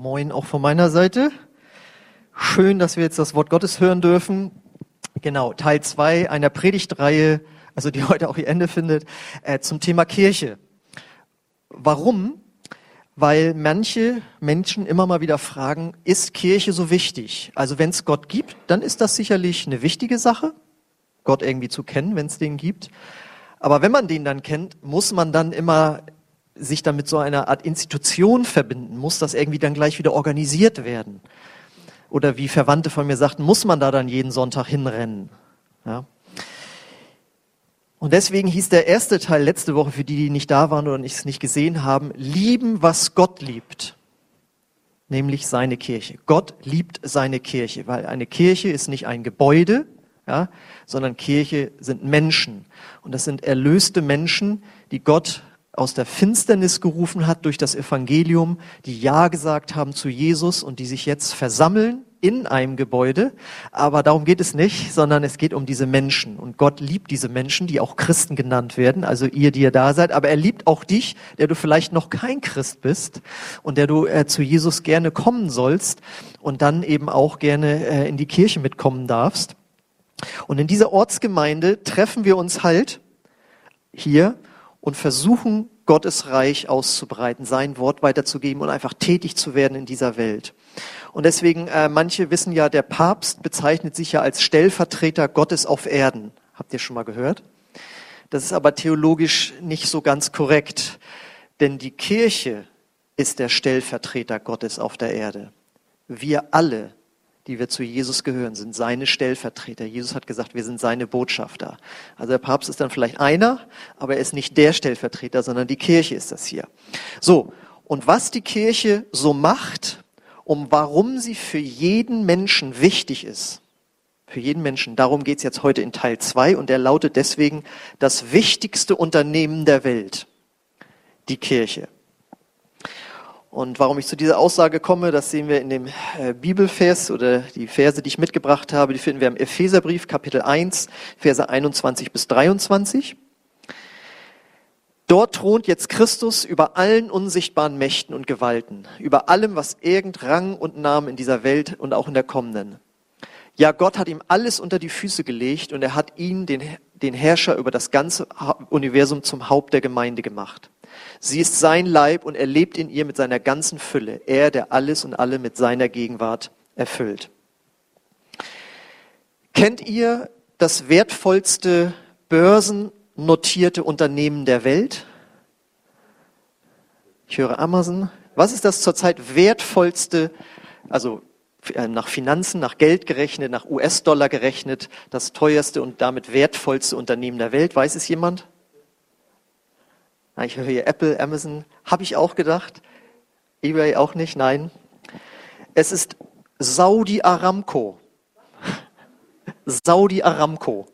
Moin auch von meiner Seite. Schön, dass wir jetzt das Wort Gottes hören dürfen. Genau, Teil zwei einer Predigtreihe, also die heute auch ihr Ende findet, äh, zum Thema Kirche. Warum? Weil manche Menschen immer mal wieder fragen, ist Kirche so wichtig? Also wenn es Gott gibt, dann ist das sicherlich eine wichtige Sache, Gott irgendwie zu kennen, wenn es den gibt. Aber wenn man den dann kennt, muss man dann immer sich dann mit so einer Art Institution verbinden? Muss das irgendwie dann gleich wieder organisiert werden? Oder wie Verwandte von mir sagten, muss man da dann jeden Sonntag hinrennen? Ja. Und deswegen hieß der erste Teil letzte Woche, für die, die nicht da waren oder es nicht gesehen haben, lieben, was Gott liebt. Nämlich seine Kirche. Gott liebt seine Kirche, weil eine Kirche ist nicht ein Gebäude, ja, sondern Kirche sind Menschen. Und das sind erlöste Menschen, die Gott aus der Finsternis gerufen hat durch das Evangelium, die Ja gesagt haben zu Jesus und die sich jetzt versammeln in einem Gebäude. Aber darum geht es nicht, sondern es geht um diese Menschen. Und Gott liebt diese Menschen, die auch Christen genannt werden, also ihr, die ihr da seid. Aber er liebt auch dich, der du vielleicht noch kein Christ bist und der du äh, zu Jesus gerne kommen sollst und dann eben auch gerne äh, in die Kirche mitkommen darfst. Und in dieser Ortsgemeinde treffen wir uns halt hier und versuchen, Gottes Reich auszubreiten, sein Wort weiterzugeben und einfach tätig zu werden in dieser Welt. Und deswegen, äh, manche wissen ja, der Papst bezeichnet sich ja als Stellvertreter Gottes auf Erden. Habt ihr schon mal gehört? Das ist aber theologisch nicht so ganz korrekt, denn die Kirche ist der Stellvertreter Gottes auf der Erde. Wir alle die wir zu Jesus gehören, sind seine Stellvertreter. Jesus hat gesagt, wir sind seine Botschafter. Also der Papst ist dann vielleicht einer, aber er ist nicht der Stellvertreter, sondern die Kirche ist das hier. So, und was die Kirche so macht, um warum sie für jeden Menschen wichtig ist, für jeden Menschen, darum geht's jetzt heute in Teil zwei und er lautet deswegen das wichtigste Unternehmen der Welt, die Kirche. Und warum ich zu dieser Aussage komme, das sehen wir in dem äh, Bibelvers oder die Verse, die ich mitgebracht habe, die finden wir im Epheserbrief, Kapitel 1, Verse 21 bis 23. Dort thront jetzt Christus über allen unsichtbaren Mächten und Gewalten, über allem, was irgend Rang und Namen in dieser Welt und auch in der kommenden. Ja, Gott hat ihm alles unter die Füße gelegt und er hat ihn, den, den Herrscher über das ganze Universum, zum Haupt der Gemeinde gemacht. Sie ist sein Leib und er lebt in ihr mit seiner ganzen Fülle. Er, der alles und alle mit seiner Gegenwart erfüllt. Kennt ihr das wertvollste börsennotierte Unternehmen der Welt? Ich höre Amazon. Was ist das zurzeit wertvollste, also nach Finanzen, nach Geld gerechnet, nach US-Dollar gerechnet, das teuerste und damit wertvollste Unternehmen der Welt? Weiß es jemand? Ich höre hier Apple, Amazon. Habe ich auch gedacht. eBay auch nicht, nein. Es ist Saudi Aramco. Saudi Aramco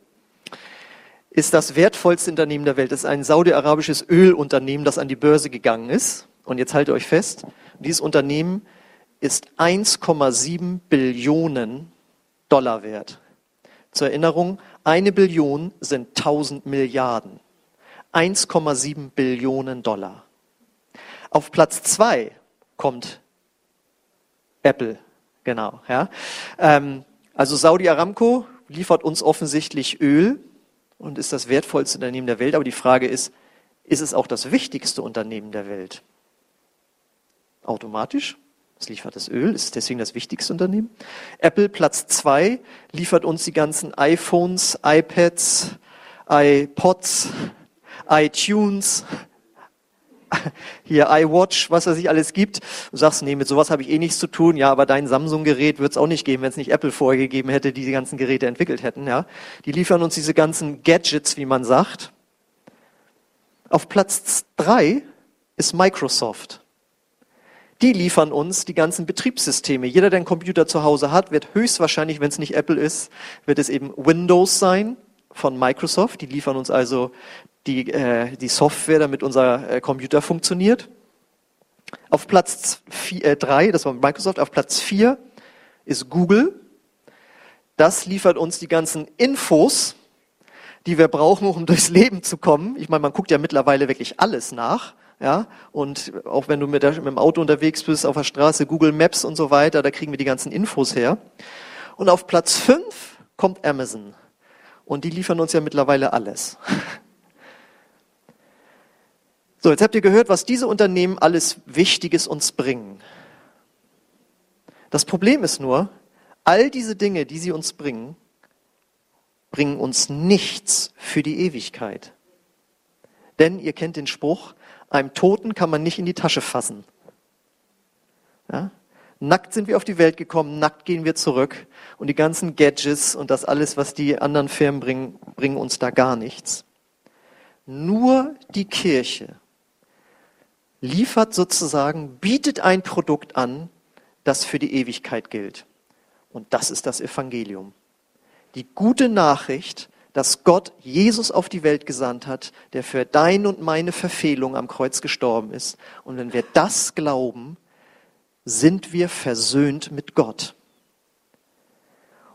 ist das wertvollste Unternehmen der Welt. Es ist ein saudi-arabisches Ölunternehmen, das an die Börse gegangen ist. Und jetzt haltet euch fest, dieses Unternehmen ist 1,7 Billionen Dollar wert. Zur Erinnerung, eine Billion sind 1000 Milliarden. 1,7 Billionen Dollar. Auf Platz zwei kommt Apple, genau. Ja. Ähm, also Saudi Aramco liefert uns offensichtlich Öl und ist das wertvollste Unternehmen der Welt. Aber die Frage ist, ist es auch das wichtigste Unternehmen der Welt? Automatisch. Es liefert das Öl, ist deswegen das wichtigste Unternehmen. Apple Platz zwei liefert uns die ganzen iPhones, iPads, iPods, iTunes, hier iWatch, was es sich alles gibt. Du sagst, nee, mit sowas habe ich eh nichts zu tun. Ja, aber dein Samsung-Gerät wird es auch nicht geben, wenn es nicht Apple vorgegeben hätte, die die ganzen Geräte entwickelt hätten. Ja, die liefern uns diese ganzen Gadgets, wie man sagt. Auf Platz drei ist Microsoft. Die liefern uns die ganzen Betriebssysteme. Jeder, der einen Computer zu Hause hat, wird höchstwahrscheinlich, wenn es nicht Apple ist, wird es eben Windows sein von Microsoft. Die liefern uns also die, äh, die Software, damit unser äh, Computer funktioniert. Auf Platz 3, äh, das war Microsoft, auf Platz 4 ist Google. Das liefert uns die ganzen Infos, die wir brauchen, um durchs Leben zu kommen. Ich meine, man guckt ja mittlerweile wirklich alles nach. Ja, und auch wenn du mit, der, mit dem Auto unterwegs bist, auf der Straße, Google Maps und so weiter, da kriegen wir die ganzen Infos her. Und auf Platz fünf kommt Amazon. Und die liefern uns ja mittlerweile alles. So, jetzt habt ihr gehört, was diese Unternehmen alles Wichtiges uns bringen. Das Problem ist nur, all diese Dinge, die sie uns bringen, bringen uns nichts für die Ewigkeit. Denn ihr kennt den Spruch, einem Toten kann man nicht in die Tasche fassen. Ja? Nackt sind wir auf die Welt gekommen, nackt gehen wir zurück. Und die ganzen Gadgets und das alles, was die anderen Firmen bringen, bringen uns da gar nichts. Nur die Kirche liefert sozusagen, bietet ein Produkt an, das für die Ewigkeit gilt. Und das ist das Evangelium. Die gute Nachricht, dass Gott Jesus auf die Welt gesandt hat, der für deine und meine Verfehlung am Kreuz gestorben ist. Und wenn wir das glauben, sind wir versöhnt mit Gott.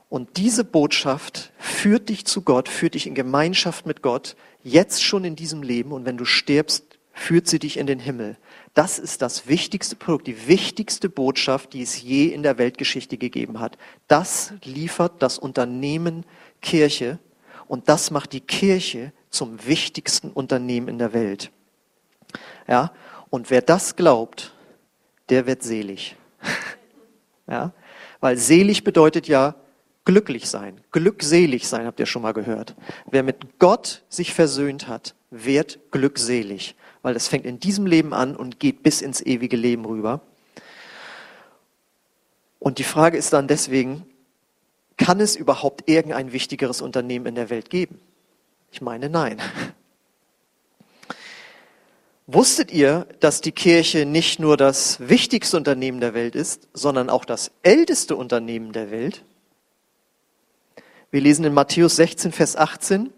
Und diese Botschaft führt dich zu Gott, führt dich in Gemeinschaft mit Gott, jetzt schon in diesem Leben. Und wenn du stirbst, führt sie dich in den Himmel. Das ist das wichtigste Produkt, die wichtigste Botschaft, die es je in der Weltgeschichte gegeben hat. Das liefert das Unternehmen Kirche und das macht die Kirche zum wichtigsten Unternehmen in der Welt. Ja, und wer das glaubt, der wird selig. ja, weil selig bedeutet ja glücklich sein, glückselig sein, habt ihr schon mal gehört. Wer mit Gott sich versöhnt hat, wird glückselig, weil das fängt in diesem Leben an und geht bis ins ewige Leben rüber. Und die Frage ist dann deswegen, kann es überhaupt irgendein wichtigeres Unternehmen in der Welt geben? Ich meine, nein. Wusstet ihr, dass die Kirche nicht nur das wichtigste Unternehmen der Welt ist, sondern auch das älteste Unternehmen der Welt? Wir lesen in Matthäus 16, Vers 18,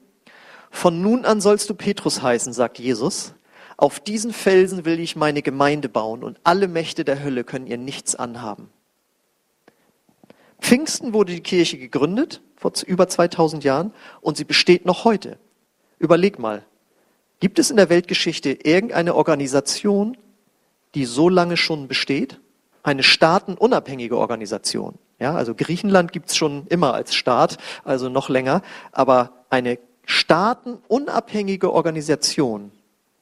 Von nun an sollst du Petrus heißen, sagt Jesus. Auf diesen Felsen will ich meine Gemeinde bauen und alle Mächte der Hölle können ihr nichts anhaben. Pfingsten wurde die Kirche gegründet, vor über 2000 Jahren, und sie besteht noch heute. Überleg mal, gibt es in der Weltgeschichte irgendeine Organisation, die so lange schon besteht? Eine staatenunabhängige Organisation. Ja, also Griechenland gibt's schon immer als Staat, also noch länger, aber eine staatenunabhängige Organisation,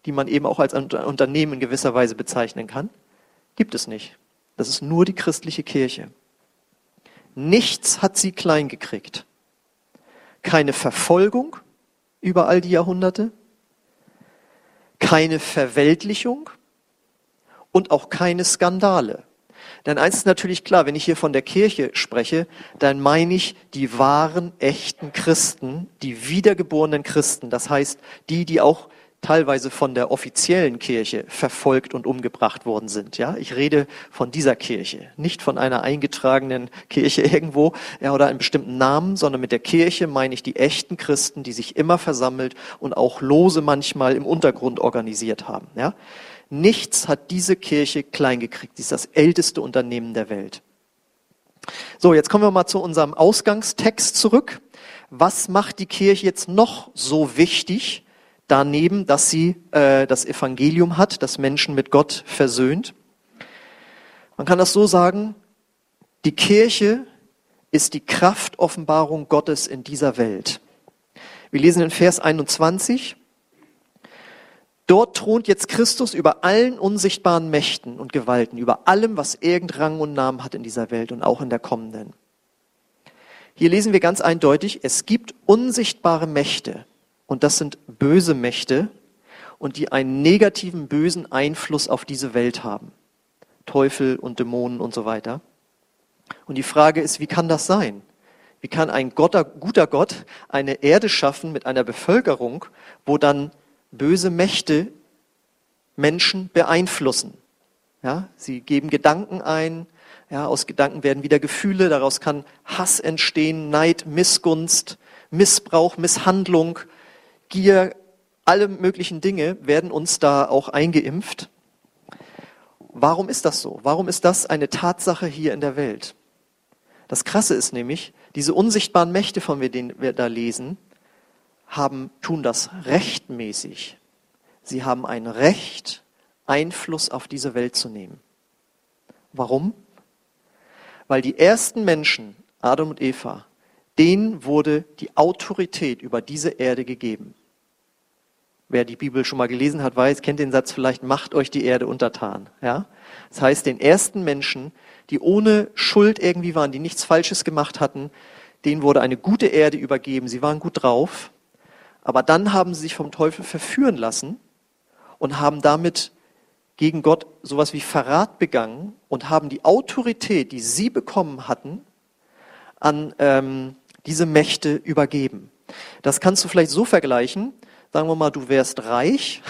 die man eben auch als Unternehmen in gewisser Weise bezeichnen kann, gibt es nicht. Das ist nur die christliche Kirche. Nichts hat sie klein gekriegt. Keine Verfolgung über all die Jahrhunderte, keine Verweltlichung und auch keine Skandale. Denn eins ist natürlich klar, wenn ich hier von der Kirche spreche, dann meine ich die wahren, echten Christen, die wiedergeborenen Christen. Das heißt, die, die auch teilweise von der offiziellen Kirche verfolgt und umgebracht worden sind. Ja, ich rede von dieser Kirche, nicht von einer eingetragenen Kirche irgendwo ja, oder einem bestimmten Namen, sondern mit der Kirche meine ich die echten Christen, die sich immer versammelt und auch lose manchmal im Untergrund organisiert haben. Ja, nichts hat diese Kirche klein gekriegt. Sie ist das älteste Unternehmen der Welt. So, jetzt kommen wir mal zu unserem Ausgangstext zurück. Was macht die Kirche jetzt noch so wichtig? Daneben, dass sie äh, das Evangelium hat, das Menschen mit Gott versöhnt. Man kann das so sagen, die Kirche ist die Kraftoffenbarung Gottes in dieser Welt. Wir lesen in Vers 21, Dort thront jetzt Christus über allen unsichtbaren Mächten und Gewalten, über allem, was irgend Rang und Namen hat in dieser Welt und auch in der kommenden. Hier lesen wir ganz eindeutig, es gibt unsichtbare Mächte, und das sind böse Mächte und die einen negativen, bösen Einfluss auf diese Welt haben. Teufel und Dämonen und so weiter. Und die Frage ist, wie kann das sein? Wie kann ein Gott, guter Gott eine Erde schaffen mit einer Bevölkerung, wo dann böse Mächte Menschen beeinflussen? Ja, sie geben Gedanken ein, ja, aus Gedanken werden wieder Gefühle, daraus kann Hass entstehen, Neid, Missgunst, Missbrauch, Misshandlung, Gier, alle möglichen Dinge werden uns da auch eingeimpft. Warum ist das so? Warum ist das eine Tatsache hier in der Welt? Das Krasse ist nämlich, diese unsichtbaren Mächte, von denen wir da lesen, haben, tun das rechtmäßig. Sie haben ein Recht, Einfluss auf diese Welt zu nehmen. Warum? Weil die ersten Menschen, Adam und Eva, denen wurde die Autorität über diese Erde gegeben. Wer die Bibel schon mal gelesen hat, weiß, kennt den Satz vielleicht, macht euch die Erde untertan. Ja? Das heißt, den ersten Menschen, die ohne Schuld irgendwie waren, die nichts Falsches gemacht hatten, denen wurde eine gute Erde übergeben. Sie waren gut drauf. Aber dann haben sie sich vom Teufel verführen lassen und haben damit gegen Gott sowas wie Verrat begangen und haben die Autorität, die sie bekommen hatten, an ähm, diese Mächte übergeben. Das kannst du vielleicht so vergleichen, Sagen wir mal, du wärst reich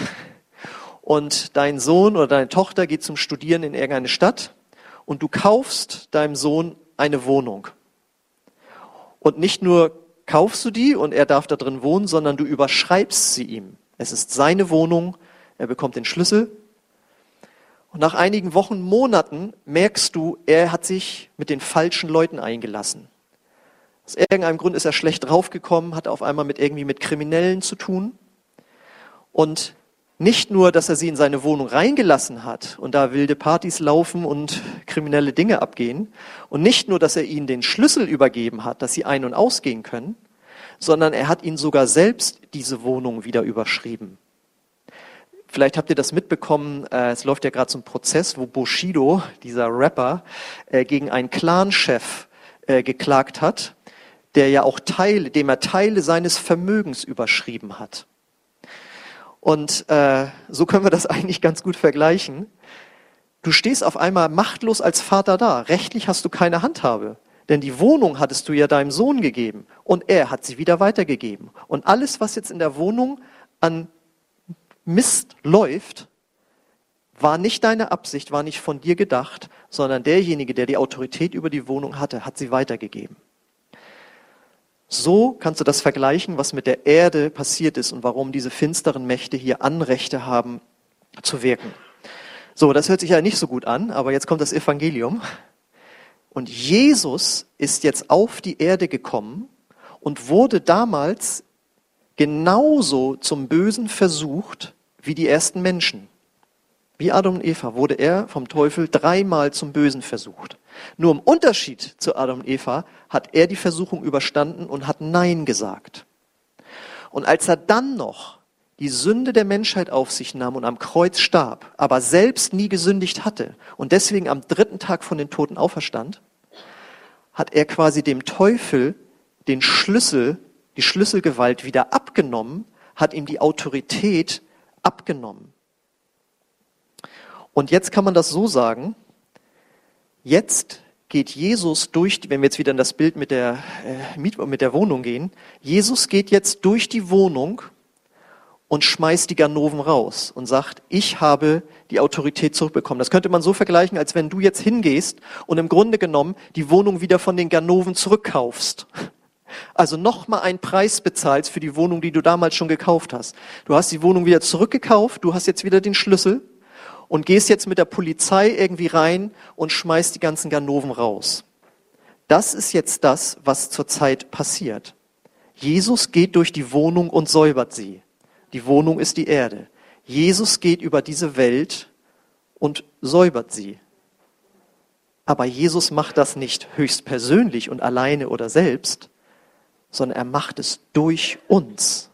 und dein Sohn oder deine Tochter geht zum Studieren in irgendeine Stadt und du kaufst deinem Sohn eine Wohnung. Und nicht nur kaufst du die und er darf da drin wohnen, sondern du überschreibst sie ihm. Es ist seine Wohnung, er bekommt den Schlüssel. Und nach einigen Wochen, Monaten merkst du, er hat sich mit den falschen Leuten eingelassen. Aus irgendeinem Grund ist er schlecht draufgekommen, hat auf einmal mit irgendwie mit Kriminellen zu tun. Und nicht nur, dass er sie in seine Wohnung reingelassen hat und da wilde Partys laufen und kriminelle Dinge abgehen. Und nicht nur, dass er ihnen den Schlüssel übergeben hat, dass sie ein- und ausgehen können, sondern er hat ihnen sogar selbst diese Wohnung wieder überschrieben. Vielleicht habt ihr das mitbekommen, äh, es läuft ja gerade so ein Prozess, wo Bushido, dieser Rapper, äh, gegen einen Clanchef äh, geklagt hat, der ja auch Teile, dem er Teile seines Vermögens überschrieben hat. Und äh, so können wir das eigentlich ganz gut vergleichen. Du stehst auf einmal machtlos als Vater da. Rechtlich hast du keine Handhabe. Denn die Wohnung hattest du ja deinem Sohn gegeben und er hat sie wieder weitergegeben. Und alles, was jetzt in der Wohnung an Mist läuft, war nicht deine Absicht, war nicht von dir gedacht, sondern derjenige, der die Autorität über die Wohnung hatte, hat sie weitergegeben. So kannst du das vergleichen, was mit der Erde passiert ist und warum diese finsteren Mächte hier Anrechte haben zu wirken. So, das hört sich ja nicht so gut an, aber jetzt kommt das Evangelium. Und Jesus ist jetzt auf die Erde gekommen und wurde damals genauso zum Bösen versucht wie die ersten Menschen. Wie Adam und Eva wurde er vom Teufel dreimal zum Bösen versucht. Nur im Unterschied zu Adam und Eva hat er die Versuchung überstanden und hat Nein gesagt. Und als er dann noch die Sünde der Menschheit auf sich nahm und am Kreuz starb, aber selbst nie gesündigt hatte und deswegen am dritten Tag von den Toten auferstand, hat er quasi dem Teufel den Schlüssel, die Schlüsselgewalt wieder abgenommen, hat ihm die Autorität abgenommen. Und jetzt kann man das so sagen, Jetzt geht Jesus durch, wenn wir jetzt wieder in das Bild mit der, äh, mit der Wohnung gehen, Jesus geht jetzt durch die Wohnung und schmeißt die Ganoven raus und sagt, ich habe die Autorität zurückbekommen. Das könnte man so vergleichen, als wenn du jetzt hingehst und im Grunde genommen die Wohnung wieder von den Ganoven zurückkaufst. Also nochmal einen Preis bezahlst für die Wohnung, die du damals schon gekauft hast. Du hast die Wohnung wieder zurückgekauft, du hast jetzt wieder den Schlüssel und gehst jetzt mit der Polizei irgendwie rein und schmeißt die ganzen Ganoven raus. Das ist jetzt das, was zurzeit passiert. Jesus geht durch die Wohnung und säubert sie. Die Wohnung ist die Erde. Jesus geht über diese Welt und säubert sie. Aber Jesus macht das nicht höchstpersönlich und alleine oder selbst, sondern er macht es durch uns.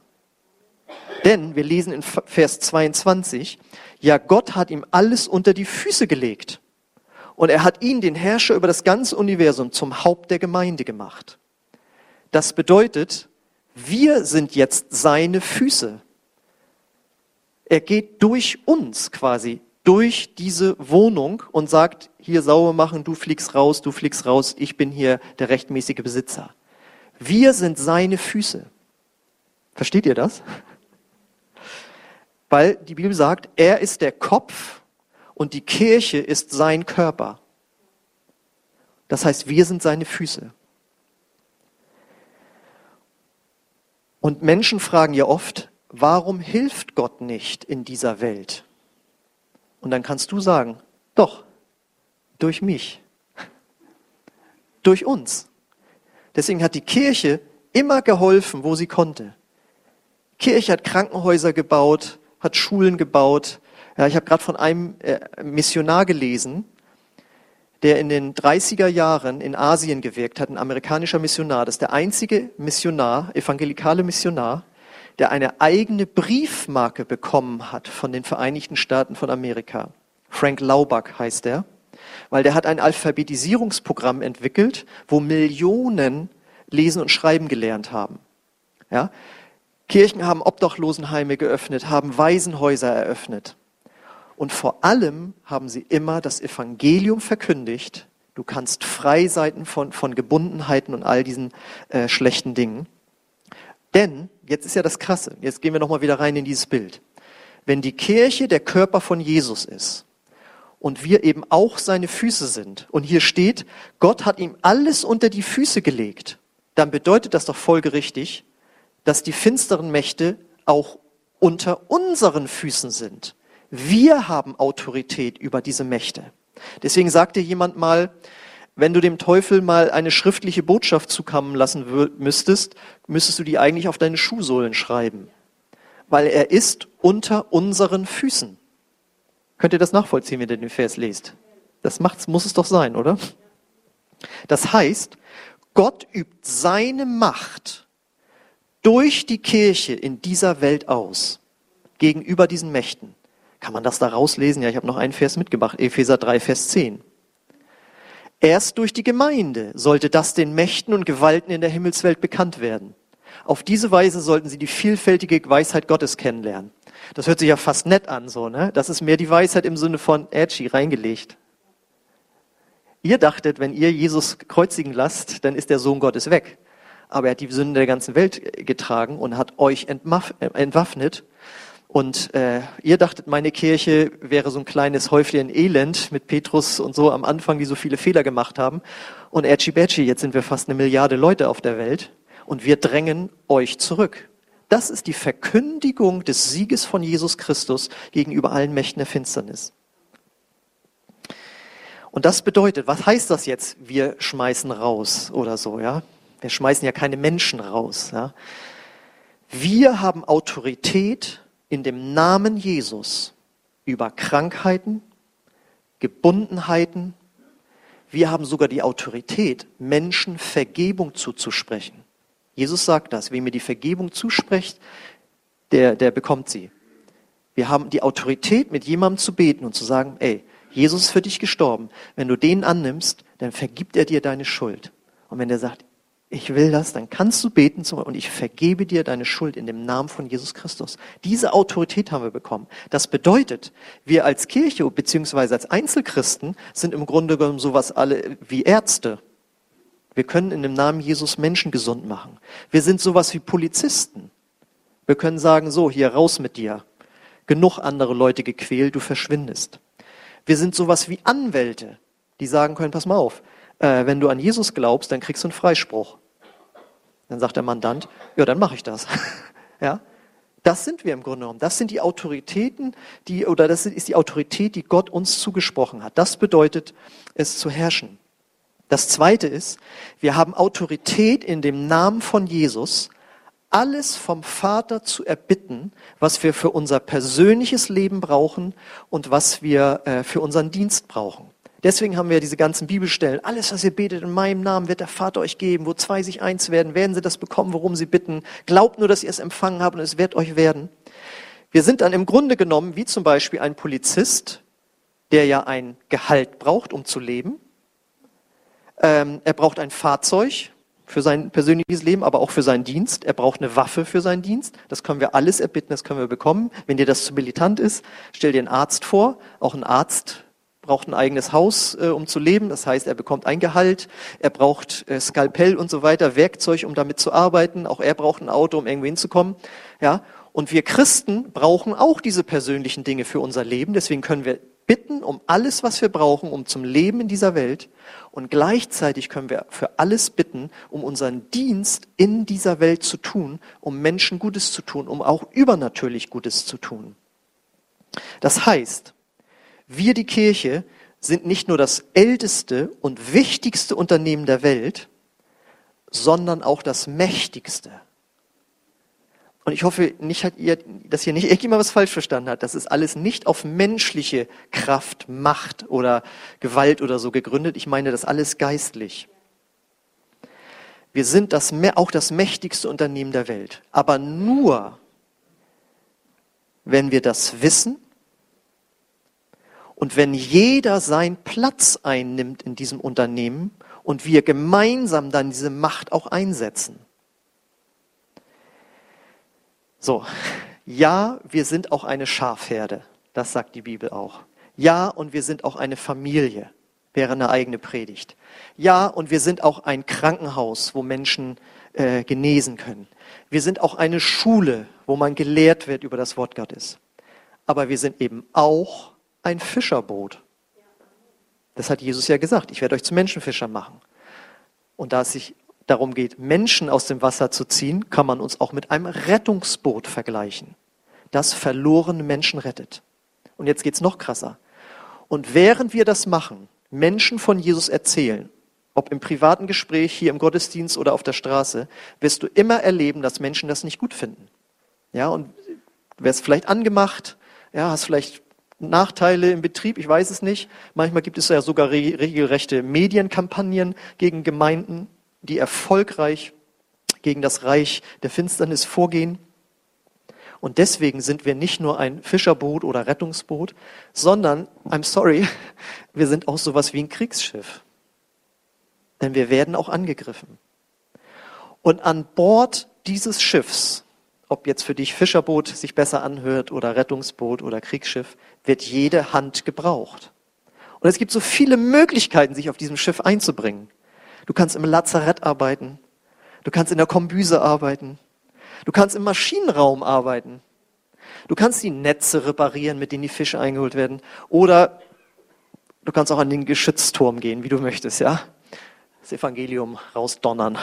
Denn wir lesen in Vers 22, ja, Gott hat ihm alles unter die Füße gelegt. Und er hat ihn, den Herrscher über das ganze Universum, zum Haupt der Gemeinde gemacht. Das bedeutet, wir sind jetzt seine Füße. Er geht durch uns quasi, durch diese Wohnung und sagt, hier sauber machen, du fliegst raus, du fliegst raus, ich bin hier der rechtmäßige Besitzer. Wir sind seine Füße. Versteht ihr das? Weil die Bibel sagt, er ist der Kopf und die Kirche ist sein Körper. Das heißt, wir sind seine Füße. Und Menschen fragen ja oft, warum hilft Gott nicht in dieser Welt? Und dann kannst du sagen, doch, durch mich, durch uns. Deswegen hat die Kirche immer geholfen, wo sie konnte. Kirche hat Krankenhäuser gebaut, hat Schulen gebaut, Ja, ich habe gerade von einem äh, Missionar gelesen, der in den 30er Jahren in Asien gewirkt hat, ein amerikanischer Missionar. Das ist der einzige Missionar, evangelikale Missionar, der eine eigene Briefmarke bekommen hat von den Vereinigten Staaten von Amerika. Frank Laubach heißt er, weil der hat ein Alphabetisierungsprogramm entwickelt, wo Millionen lesen und schreiben gelernt haben. Ja? Kirchen haben Obdachlosenheime geöffnet, haben Waisenhäuser eröffnet. Und vor allem haben sie immer das Evangelium verkündigt. Du kannst frei sein von, von Gebundenheiten und all diesen äh, schlechten Dingen. Denn, jetzt ist ja das Krasse, jetzt gehen wir nochmal wieder rein in dieses Bild. Wenn die Kirche der Körper von Jesus ist und wir eben auch seine Füße sind und hier steht, Gott hat ihm alles unter die Füße gelegt, dann bedeutet das doch folgerichtig, dass die finsteren Mächte auch unter unseren Füßen sind. Wir haben Autorität über diese Mächte. Deswegen sagte jemand mal, wenn du dem Teufel mal eine schriftliche Botschaft zukommen lassen müsstest, müsstest du die eigentlich auf deine Schuhsohlen schreiben. Weil er ist unter unseren Füßen. Könnt ihr das nachvollziehen, wenn ihr den Vers lest? Das macht's, muss es doch sein, oder? Das heißt, Gott übt seine Macht durch die Kirche in dieser Welt aus, gegenüber diesen Mächten. Kann man das da rauslesen? Ja, ich habe noch einen Vers mitgebracht, Epheser 3, Vers 10. Erst durch die Gemeinde sollte das den Mächten und Gewalten in der Himmelswelt bekannt werden. Auf diese Weise sollten sie die vielfältige Weisheit Gottes kennenlernen. Das hört sich ja fast nett an, so, ne? Das ist mehr die Weisheit im Sinne von edgy reingelegt. Ihr dachtet, wenn ihr Jesus kreuzigen lasst, dann ist der Sohn Gottes weg. Aber er hat die Sünde der ganzen Welt getragen und hat euch entwaffnet und äh, ihr dachtet, meine Kirche wäre so ein kleines Häufchen Elend mit Petrus und so am Anfang, die so viele Fehler gemacht haben. Und Erci Betschi, jetzt sind wir fast eine Milliarde Leute auf der Welt und wir drängen euch zurück. Das ist die Verkündigung des Sieges von Jesus Christus gegenüber allen Mächten der Finsternis. Und das bedeutet, was heißt das jetzt? Wir schmeißen raus oder so, ja? Wir schmeißen ja keine Menschen raus, ja? Wir haben Autorität in dem Namen Jesus über Krankheiten, Gebundenheiten. Wir haben sogar die Autorität, Menschen Vergebung zuzusprechen. Jesus sagt das, wem mir die Vergebung zuspricht, der, der bekommt sie. Wir haben die Autorität, mit jemandem zu beten und zu sagen, ey, Jesus ist für dich gestorben. Wenn du den annimmst, dann vergibt er dir deine Schuld. Und wenn er sagt, ich will das, dann kannst du beten und ich vergebe dir deine Schuld in dem Namen von Jesus Christus. Diese Autorität haben wir bekommen. Das bedeutet, wir als Kirche beziehungsweise als Einzelchristen sind im Grunde genommen sowas alle wie Ärzte. Wir können in dem Namen Jesus Menschen gesund machen. Wir sind sowas wie Polizisten. Wir können sagen, so, hier raus mit dir. Genug andere Leute gequält, du verschwindest. Wir sind sowas wie Anwälte, die sagen können, pass mal auf, äh, wenn du an Jesus glaubst, dann kriegst du einen Freispruch. Dann sagt der Mandant, ja, dann mache ich das. ja, das sind wir im Grunde genommen. Das sind die Autoritäten, die, oder das ist die Autorität, die Gott uns zugesprochen hat. Das bedeutet, es zu herrschen. Das zweite ist, wir haben Autorität in dem Namen von Jesus, alles vom Vater zu erbitten, was wir für unser persönliches Leben brauchen und was wir äh, für unseren Dienst brauchen. Deswegen haben wir diese ganzen Bibelstellen. Alles, was ihr betet in meinem Namen, wird der Vater euch geben. Wo zwei sich eins werden, werden sie das bekommen, worum sie bitten. Glaubt nur, dass ihr es empfangen habt und es wird euch werden. Wir sind dann im Grunde genommen wie zum Beispiel ein Polizist, der ja ein Gehalt braucht, um zu leben. Ähm, er braucht ein Fahrzeug für sein persönliches Leben, aber auch für seinen Dienst. Er braucht eine Waffe für seinen Dienst. Das können wir alles erbitten, das können wir bekommen. Wenn dir das zu militant ist, stell dir einen Arzt vor. Auch ein Arzt braucht ein eigenes Haus, äh, um zu leben. Das heißt, er bekommt ein Gehalt, er braucht äh, Skalpell und so weiter, Werkzeug, um damit zu arbeiten. Auch er braucht ein Auto, um irgendwo hinzukommen. Ja, und wir Christen brauchen auch diese persönlichen Dinge für unser Leben. Deswegen können wir bitten um alles, was wir brauchen, um zum Leben in dieser Welt. Und gleichzeitig können wir für alles bitten, um unseren Dienst in dieser Welt zu tun, um Menschen Gutes zu tun, um auch übernatürlich Gutes zu tun. Das heißt, wir, die Kirche, sind nicht nur das älteste und wichtigste Unternehmen der Welt, sondern auch das mächtigste. Und ich hoffe, nicht hat ihr, dass hier nicht irgendjemand was falsch verstanden hat. Das ist alles nicht auf menschliche Kraft, Macht oder Gewalt oder so gegründet. Ich meine das alles geistlich. Wir sind das, auch das mächtigste Unternehmen der Welt. Aber nur, wenn wir das wissen und wenn jeder seinen Platz einnimmt in diesem Unternehmen und wir gemeinsam dann diese Macht auch einsetzen. So, ja, wir sind auch eine Schafherde, das sagt die Bibel auch. Ja, und wir sind auch eine Familie, wäre eine eigene Predigt. Ja, und wir sind auch ein Krankenhaus, wo Menschen äh, genesen können. Wir sind auch eine Schule, wo man gelehrt wird über das Wort Gottes. Aber wir sind eben auch ein Fischerboot. Das hat Jesus ja gesagt, ich werde euch zu Menschenfischern machen. Und da es sich darum geht, Menschen aus dem Wasser zu ziehen, kann man uns auch mit einem Rettungsboot vergleichen, das verlorene Menschen rettet. Und jetzt geht's noch krasser. Und während wir das machen, Menschen von Jesus erzählen, ob im privaten Gespräch, hier im Gottesdienst oder auf der Straße, wirst du immer erleben, dass Menschen das nicht gut finden. Ja, und du wirst vielleicht angemacht, ja, hast vielleicht Nachteile im Betrieb, ich weiß es nicht. Manchmal gibt es ja sogar regelrechte Medienkampagnen gegen Gemeinden die erfolgreich gegen das Reich der Finsternis vorgehen. Und deswegen sind wir nicht nur ein Fischerboot oder Rettungsboot, sondern, I'm sorry, wir sind auch sowas wie ein Kriegsschiff. Denn wir werden auch angegriffen. Und an Bord dieses Schiffs, ob jetzt für dich Fischerboot sich besser anhört oder Rettungsboot oder Kriegsschiff, wird jede Hand gebraucht. Und es gibt so viele Möglichkeiten, sich auf diesem Schiff einzubringen. Du kannst im Lazarett arbeiten. Du kannst in der Kombüse arbeiten. Du kannst im Maschinenraum arbeiten. Du kannst die Netze reparieren, mit denen die Fische eingeholt werden. Oder du kannst auch an den Geschützturm gehen, wie du möchtest, ja? Das Evangelium rausdonnern.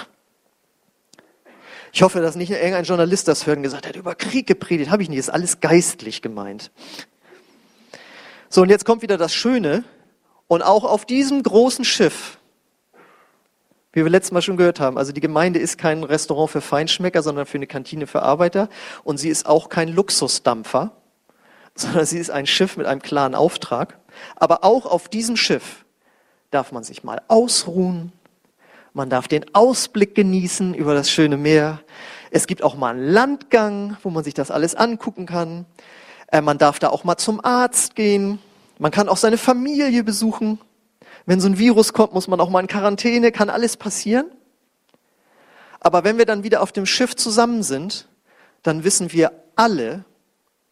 Ich hoffe, dass nicht irgendein Journalist das hört und gesagt hat, über Krieg gepredigt. Habe ich nicht, ist alles geistlich gemeint. So, und jetzt kommt wieder das Schöne. Und auch auf diesem großen Schiff wie wir letztes Mal schon gehört haben. Also die Gemeinde ist kein Restaurant für Feinschmecker, sondern für eine Kantine für Arbeiter. Und sie ist auch kein Luxusdampfer, sondern sie ist ein Schiff mit einem klaren Auftrag. Aber auch auf diesem Schiff darf man sich mal ausruhen. Man darf den Ausblick genießen über das schöne Meer. Es gibt auch mal einen Landgang, wo man sich das alles angucken kann. Äh, man darf da auch mal zum Arzt gehen. Man kann auch seine Familie besuchen. Wenn so ein Virus kommt, muss man auch mal in Quarantäne, kann alles passieren. Aber wenn wir dann wieder auf dem Schiff zusammen sind, dann wissen wir alle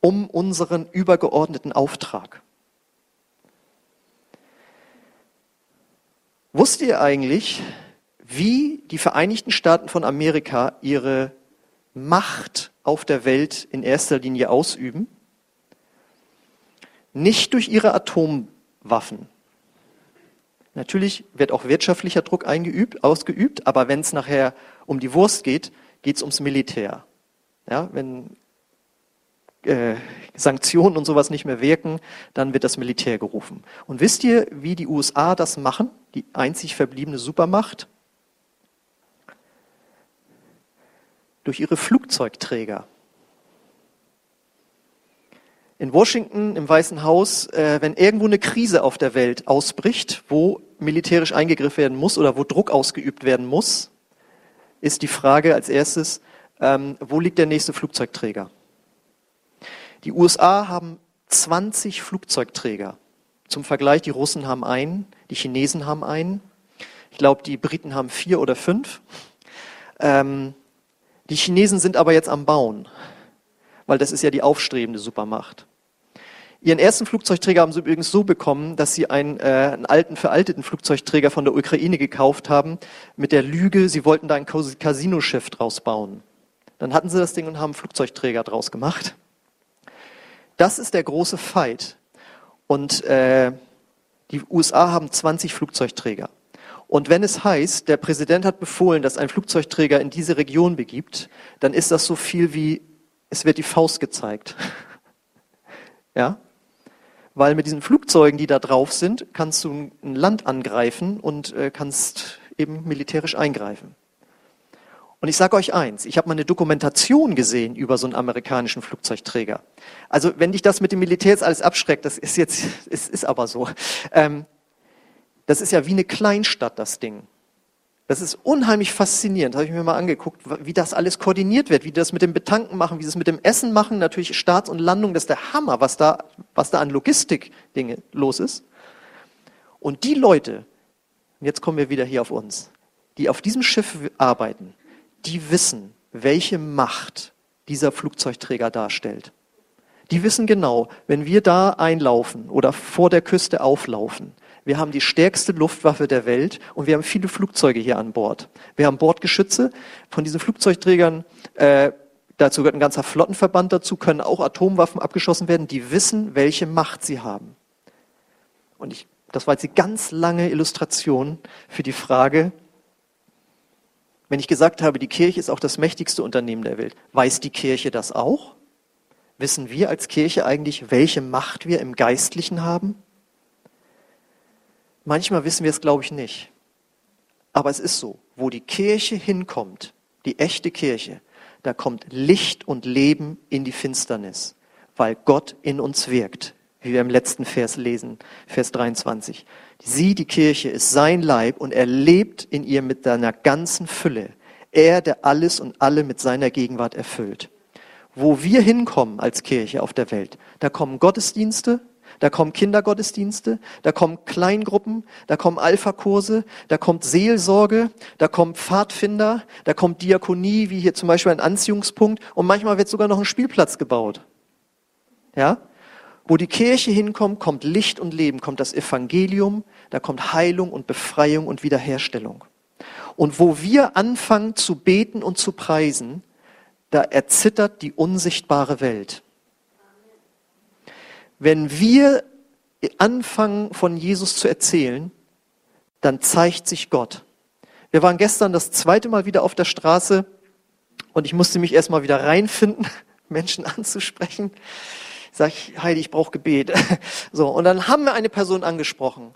um unseren übergeordneten Auftrag. Wusst ihr eigentlich, wie die Vereinigten Staaten von Amerika ihre Macht auf der Welt in erster Linie ausüben? Nicht durch ihre Atomwaffen, Natürlich wird auch wirtschaftlicher Druck eingeübt, ausgeübt, aber wenn es nachher um die Wurst geht, geht es ums Militär. Ja, wenn äh, Sanktionen und sowas nicht mehr wirken, dann wird das Militär gerufen. Und wisst ihr, wie die USA das machen, die einzig verbliebene Supermacht? Durch ihre Flugzeugträger in Washington im Weißen Haus, äh, wenn irgendwo eine Krise auf der Welt ausbricht, wo militärisch eingegriffen werden muss oder wo Druck ausgeübt werden muss, ist die Frage als erstes, ähm, wo liegt der nächste Flugzeugträger? Die USA haben 20 Flugzeugträger. Zum Vergleich, die Russen haben einen, die Chinesen haben einen. Ich glaube, die Briten haben vier oder fünf. Ähm, die Chinesen sind aber jetzt am Bauen, weil das ist ja die aufstrebende Supermacht. Ihren ersten Flugzeugträger haben sie übrigens so bekommen, dass sie einen, äh, einen alten, veralteten Flugzeugträger von der Ukraine gekauft haben, mit der Lüge, sie wollten da ein Casino-Schiff draus bauen. Dann hatten sie das Ding und haben Flugzeugträger draus gemacht. Das ist der große Fight. Und äh, die USA haben 20 Flugzeugträger. Und wenn es heißt, der Präsident hat befohlen, dass ein Flugzeugträger in diese Region begibt, dann ist das so viel wie, es wird die Faust gezeigt. Ja? weil mit diesen Flugzeugen, die da drauf sind, kannst du ein Land angreifen und äh, kannst eben militärisch eingreifen. Und ich sage euch eins, ich habe mal eine Dokumentation gesehen über so einen amerikanischen Flugzeugträger. Also wenn dich das mit dem Militär jetzt alles abschreckt, das ist jetzt, es ist aber so. Ähm, das ist ja wie eine Kleinstadt, das Ding. Das ist unheimlich faszinierend, habe ich mir mal angeguckt, wie das alles koordiniert wird, wie die das mit dem Betanken machen, wie sie es mit dem Essen machen, natürlich Starts und Landung, das ist der Hammer, was da, was da an Logistik-Dinge los ist. Und die Leute, jetzt kommen wir wieder hier auf uns, die auf diesem Schiff arbeiten, die wissen, welche Macht dieser Flugzeugträger darstellt. Die wissen genau, wenn wir da einlaufen oder vor der Küste auflaufen, wir haben die stärkste Luftwaffe der Welt und wir haben viele Flugzeuge hier an Bord. Wir haben Bordgeschütze. Von diesen Flugzeugträgern, äh, dazu gehört ein ganzer Flottenverband dazu, können auch Atomwaffen abgeschossen werden. Die wissen, welche Macht sie haben. Und ich, das war jetzt eine ganz lange Illustration für die Frage, wenn ich gesagt habe, die Kirche ist auch das mächtigste Unternehmen der Welt, weiß die Kirche das auch? Wissen wir als Kirche eigentlich, welche Macht wir im Geistlichen haben? Manchmal wissen wir es, glaube ich, nicht. Aber es ist so, wo die Kirche hinkommt, die echte Kirche, da kommt Licht und Leben in die Finsternis, weil Gott in uns wirkt, wie wir im letzten Vers lesen, Vers 23. Sie, die Kirche, ist sein Leib und er lebt in ihr mit seiner ganzen Fülle. Er, der alles und alle mit seiner Gegenwart erfüllt. Wo wir hinkommen als Kirche auf der Welt, da kommen Gottesdienste, da kommen Kindergottesdienste, da kommen Kleingruppen, da kommen Alpha-Kurse, da kommt Seelsorge, da kommt Pfadfinder, da kommt Diakonie, wie hier zum Beispiel ein Anziehungspunkt und manchmal wird sogar noch ein Spielplatz gebaut. Ja? Wo die Kirche hinkommt, kommt Licht und Leben, kommt das Evangelium, da kommt Heilung und Befreiung und Wiederherstellung. Und wo wir anfangen zu beten und zu preisen, da erzittert die unsichtbare Welt. Wenn wir anfangen von Jesus zu erzählen, dann zeigt sich Gott. Wir waren gestern das zweite Mal wieder auf der Straße und ich musste mich erstmal wieder reinfinden, Menschen anzusprechen. Sag ich, Heidi, ich brauche Gebet. So, und dann haben wir eine Person angesprochen.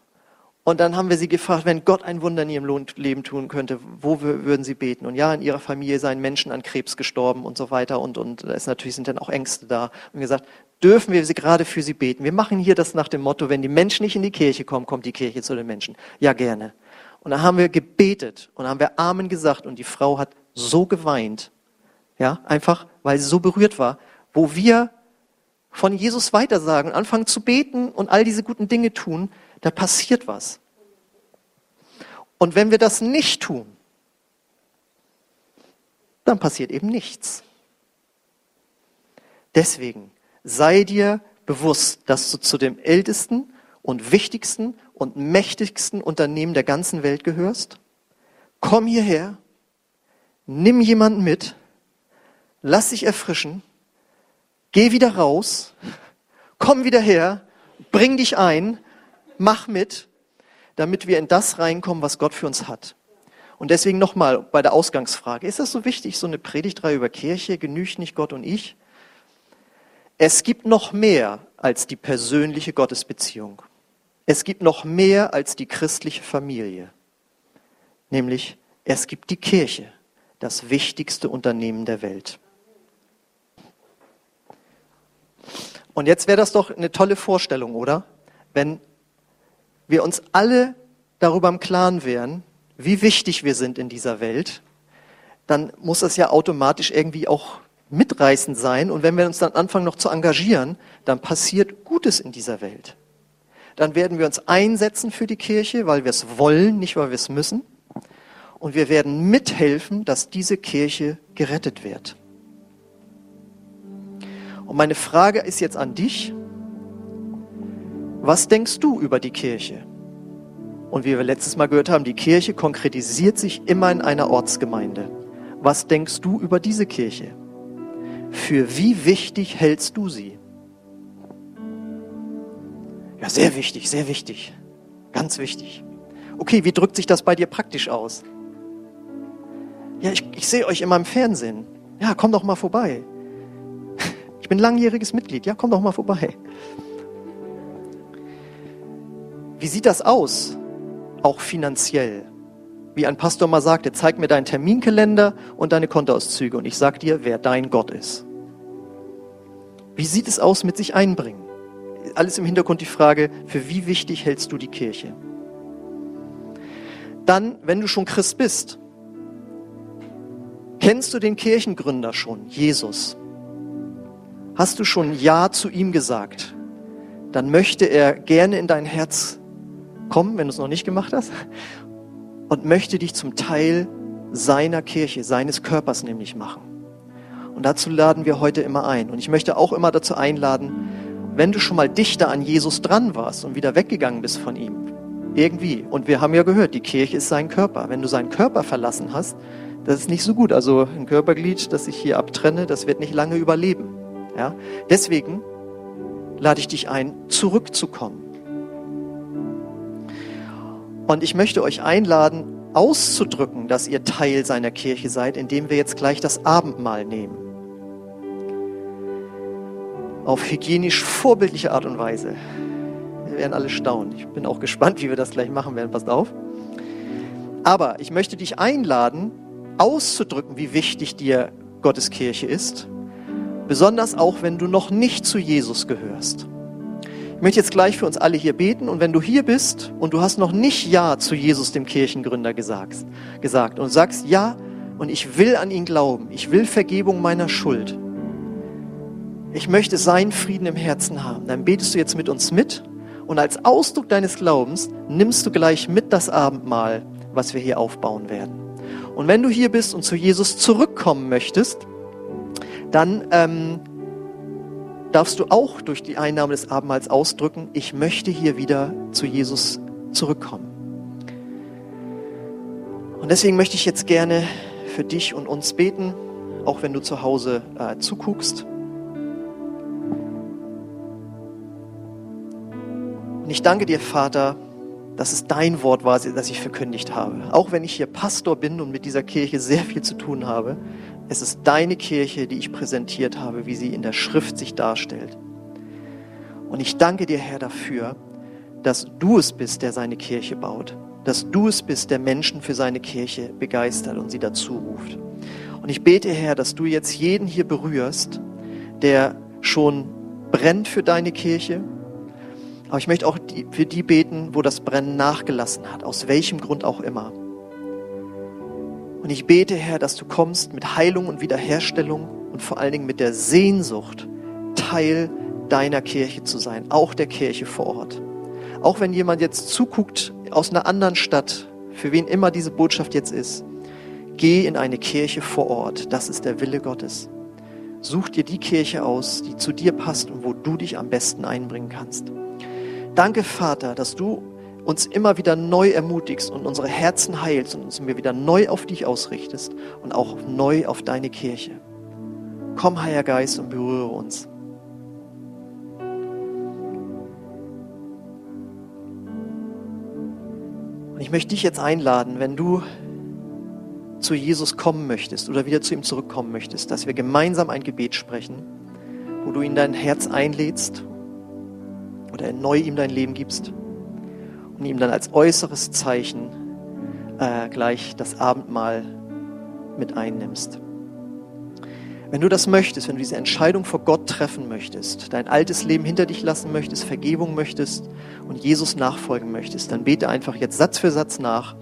Und dann haben wir sie gefragt, wenn Gott ein Wunder in ihrem Leben tun könnte, wo würden sie beten? Und ja, in ihrer Familie seien Menschen an Krebs gestorben und so weiter. Und, und es natürlich sind dann auch Ängste da. Und gesagt, dürfen wir sie gerade für sie beten? Wir machen hier das nach dem Motto, wenn die Menschen nicht in die Kirche kommen, kommt die Kirche zu den Menschen. Ja, gerne. Und dann haben wir gebetet und haben wir Amen gesagt und die Frau hat so geweint. Ja, einfach, weil sie so berührt war, wo wir von Jesus weitersagen, anfangen zu beten und all diese guten Dinge tun, da passiert was. Und wenn wir das nicht tun, dann passiert eben nichts. Deswegen sei dir bewusst, dass du zu dem ältesten und wichtigsten und mächtigsten Unternehmen der ganzen Welt gehörst. Komm hierher, nimm jemanden mit, lass dich erfrischen, geh wieder raus, komm wieder her, bring dich ein, mach mit, damit wir in das reinkommen, was Gott für uns hat. Und deswegen nochmal bei der Ausgangsfrage. Ist das so wichtig, so eine Predigtreihe über Kirche? Genügt nicht Gott und ich? Es gibt noch mehr als die persönliche Gottesbeziehung. Es gibt noch mehr als die christliche Familie. Nämlich, es gibt die Kirche, das wichtigste Unternehmen der Welt. Und jetzt wäre das doch eine tolle Vorstellung, oder? Wenn wir uns alle darüber im Klaren wären, wie wichtig wir sind in dieser Welt, dann muss das ja automatisch irgendwie auch mitreißend sein. Und wenn wir uns dann anfangen noch zu engagieren, dann passiert Gutes in dieser Welt. Dann werden wir uns einsetzen für die Kirche, weil wir es wollen, nicht weil wir es müssen. Und wir werden mithelfen, dass diese Kirche gerettet wird. Und meine Frage ist jetzt an dich. Was denkst du über die Kirche? Und wie wir letztes Mal gehört haben, die Kirche konkretisiert sich immer in einer Ortsgemeinde. Was denkst du über diese Kirche? Für wie wichtig hältst du sie? Ja, sehr wichtig, sehr wichtig. Ganz wichtig. Okay, wie drückt sich das bei dir praktisch aus? Ja, ich, ich sehe euch immer im Fernsehen. Ja, komm doch mal vorbei. Ich bin langjähriges Mitglied. Ja, komm doch mal vorbei. Wie sieht das aus? Auch finanziell. Wie ein Pastor mal sagte, zeig mir deinen Terminkalender und deine Kontoauszüge und ich sag dir, wer dein Gott ist. Wie sieht es aus mit sich einbringen? Alles im Hintergrund die Frage, für wie wichtig hältst du die Kirche? Dann, wenn du schon Christ bist, kennst du den Kirchengründer schon, Jesus? Hast du schon Ja zu ihm gesagt? Dann möchte er gerne in dein Herz kommen, wenn du es noch nicht gemacht hast, und möchte dich zum Teil seiner Kirche, seines Körpers nämlich machen. Und dazu laden wir heute immer ein. Und ich möchte auch immer dazu einladen, wenn du schon mal dichter an Jesus dran warst und wieder weggegangen bist von ihm, irgendwie. Und wir haben ja gehört, die Kirche ist sein Körper. Wenn du seinen Körper verlassen hast, das ist nicht so gut. Also ein Körperglied, das ich hier abtrenne, das wird nicht lange überleben. Ja? Deswegen lade ich dich ein, zurückzukommen. Und ich möchte euch einladen, auszudrücken, dass ihr Teil seiner Kirche seid, indem wir jetzt gleich das Abendmahl nehmen. Auf hygienisch vorbildliche Art und Weise. Wir werden alle staunen. Ich bin auch gespannt, wie wir das gleich machen werden. Passt auf. Aber ich möchte dich einladen, auszudrücken, wie wichtig dir Gottes Kirche ist. Besonders auch, wenn du noch nicht zu Jesus gehörst. Ich möchte jetzt gleich für uns alle hier beten und wenn du hier bist und du hast noch nicht Ja zu Jesus, dem Kirchengründer, gesagt, gesagt und sagst Ja und ich will an ihn glauben, ich will Vergebung meiner Schuld, ich möchte seinen Frieden im Herzen haben, dann betest du jetzt mit uns mit und als Ausdruck deines Glaubens nimmst du gleich mit das Abendmahl, was wir hier aufbauen werden. Und wenn du hier bist und zu Jesus zurückkommen möchtest, dann ähm, darfst du auch durch die Einnahme des Abendmahls ausdrücken, ich möchte hier wieder zu Jesus zurückkommen. Und deswegen möchte ich jetzt gerne für dich und uns beten, auch wenn du zu Hause äh, zuguckst. Und ich danke dir, Vater, dass es dein Wort war, das ich verkündigt habe. Auch wenn ich hier Pastor bin und mit dieser Kirche sehr viel zu tun habe, es ist deine Kirche, die ich präsentiert habe, wie sie in der Schrift sich darstellt. Und ich danke dir, Herr, dafür, dass du es bist, der seine Kirche baut. Dass du es bist, der Menschen für seine Kirche begeistert und sie dazu ruft. Und ich bete, Herr, dass du jetzt jeden hier berührst, der schon brennt für deine Kirche. Aber ich möchte auch für die beten, wo das Brennen nachgelassen hat, aus welchem Grund auch immer. Und ich bete, Herr, dass du kommst mit Heilung und Wiederherstellung und vor allen Dingen mit der Sehnsucht, Teil deiner Kirche zu sein, auch der Kirche vor Ort. Auch wenn jemand jetzt zuguckt aus einer anderen Stadt, für wen immer diese Botschaft jetzt ist, geh in eine Kirche vor Ort. Das ist der Wille Gottes. Such dir die Kirche aus, die zu dir passt und wo du dich am besten einbringen kannst. Danke, Vater, dass du uns immer wieder neu ermutigst und unsere Herzen heilst und uns wieder neu auf dich ausrichtest und auch neu auf deine Kirche. Komm, Heiliger Geist, und berühre uns. Und ich möchte dich jetzt einladen, wenn du zu Jesus kommen möchtest oder wieder zu ihm zurückkommen möchtest, dass wir gemeinsam ein Gebet sprechen, wo du ihn dein Herz einlädst oder neu ihm dein Leben gibst und ihm dann als äußeres Zeichen äh, gleich das Abendmahl mit einnimmst. Wenn du das möchtest, wenn du diese Entscheidung vor Gott treffen möchtest, dein altes Leben hinter dich lassen möchtest, Vergebung möchtest und Jesus nachfolgen möchtest, dann bete einfach jetzt Satz für Satz nach.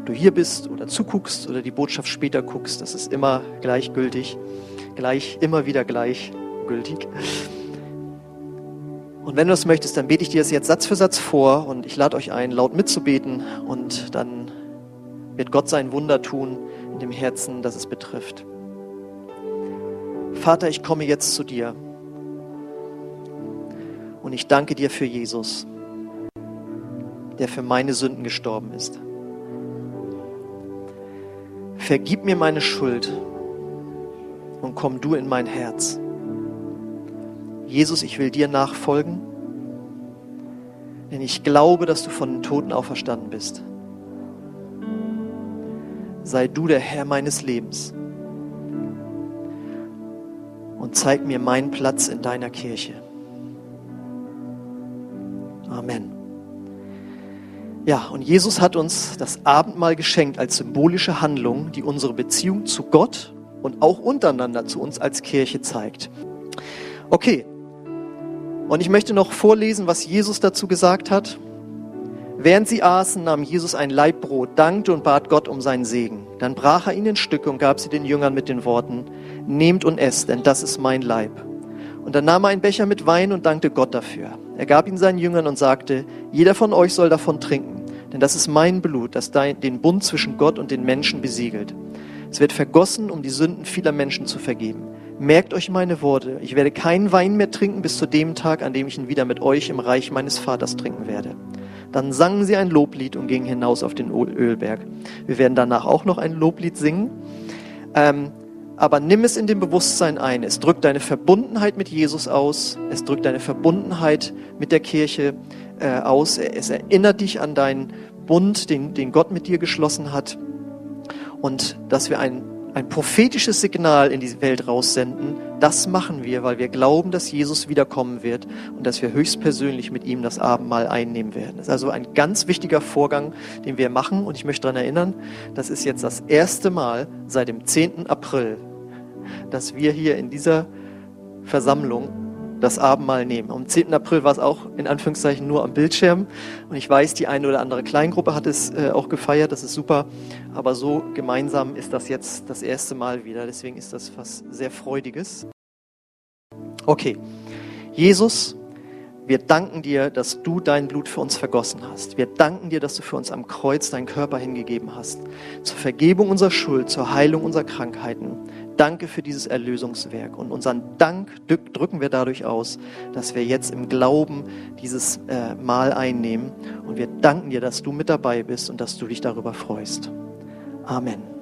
Ob du hier bist oder zuguckst oder die Botschaft später guckst, das ist immer gleichgültig, gleich, immer wieder gleichgültig. Und wenn du das möchtest, dann bete ich dir das jetzt Satz für Satz vor und ich lade euch ein, laut mitzubeten und dann wird Gott sein Wunder tun in dem Herzen, das es betrifft. Vater, ich komme jetzt zu dir und ich danke dir für Jesus, der für meine Sünden gestorben ist. Vergib mir meine Schuld und komm du in mein Herz. Jesus, ich will dir nachfolgen, denn ich glaube, dass du von den Toten auferstanden bist. Sei du der Herr meines Lebens und zeig mir meinen Platz in deiner Kirche. Amen. Ja, und Jesus hat uns das Abendmahl geschenkt als symbolische Handlung, die unsere Beziehung zu Gott und auch untereinander zu uns als Kirche zeigt. Okay, und ich möchte noch vorlesen, was Jesus dazu gesagt hat. Während sie aßen, nahm Jesus ein Leibbrot, dankte und bat Gott um seinen Segen. Dann brach er ihn in Stücke und gab sie den Jüngern mit den Worten, Nehmt und esst, denn das ist mein Leib. Und dann nahm er einen Becher mit Wein und dankte Gott dafür. Er gab ihn seinen Jüngern und sagte, jeder von euch soll davon trinken. Denn das ist mein Blut, das den Bund zwischen Gott und den Menschen besiegelt. Es wird vergossen, um die Sünden vieler Menschen zu vergeben. Merkt euch meine Worte. Ich werde keinen Wein mehr trinken bis zu dem Tag, an dem ich ihn wieder mit euch im Reich meines Vaters trinken werde. Dann sangen sie ein Loblied und gingen hinaus auf den Ölberg. Wir werden danach auch noch ein Loblied singen. Ähm, aber nimm es in dem Bewusstsein ein. Es drückt deine Verbundenheit mit Jesus aus. Es drückt deine Verbundenheit mit der Kirche äh, aus. Es erinnert dich an deinen Bund, den, den Gott mit dir geschlossen hat. Und dass wir ein, ein prophetisches Signal in die Welt raussenden, das machen wir, weil wir glauben, dass Jesus wiederkommen wird und dass wir höchstpersönlich mit ihm das Abendmahl einnehmen werden. Das ist also ein ganz wichtiger Vorgang, den wir machen. Und ich möchte daran erinnern, das ist jetzt das erste Mal seit dem 10. April, dass wir hier in dieser Versammlung das Abendmahl nehmen. Am 10. April war es auch in Anführungszeichen nur am Bildschirm. Und ich weiß, die eine oder andere Kleingruppe hat es äh, auch gefeiert, das ist super. Aber so gemeinsam ist das jetzt das erste Mal wieder. Deswegen ist das was sehr Freudiges. Okay, Jesus, wir danken dir, dass du dein Blut für uns vergossen hast. Wir danken dir, dass du für uns am Kreuz deinen Körper hingegeben hast. Zur Vergebung unserer Schuld, zur Heilung unserer Krankheiten. Danke für dieses Erlösungswerk. Und unseren Dank drücken wir dadurch aus, dass wir jetzt im Glauben dieses äh, Mahl einnehmen. Und wir danken dir, dass du mit dabei bist und dass du dich darüber freust. Amen.